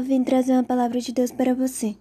Vim trazer uma palavra de Deus para você.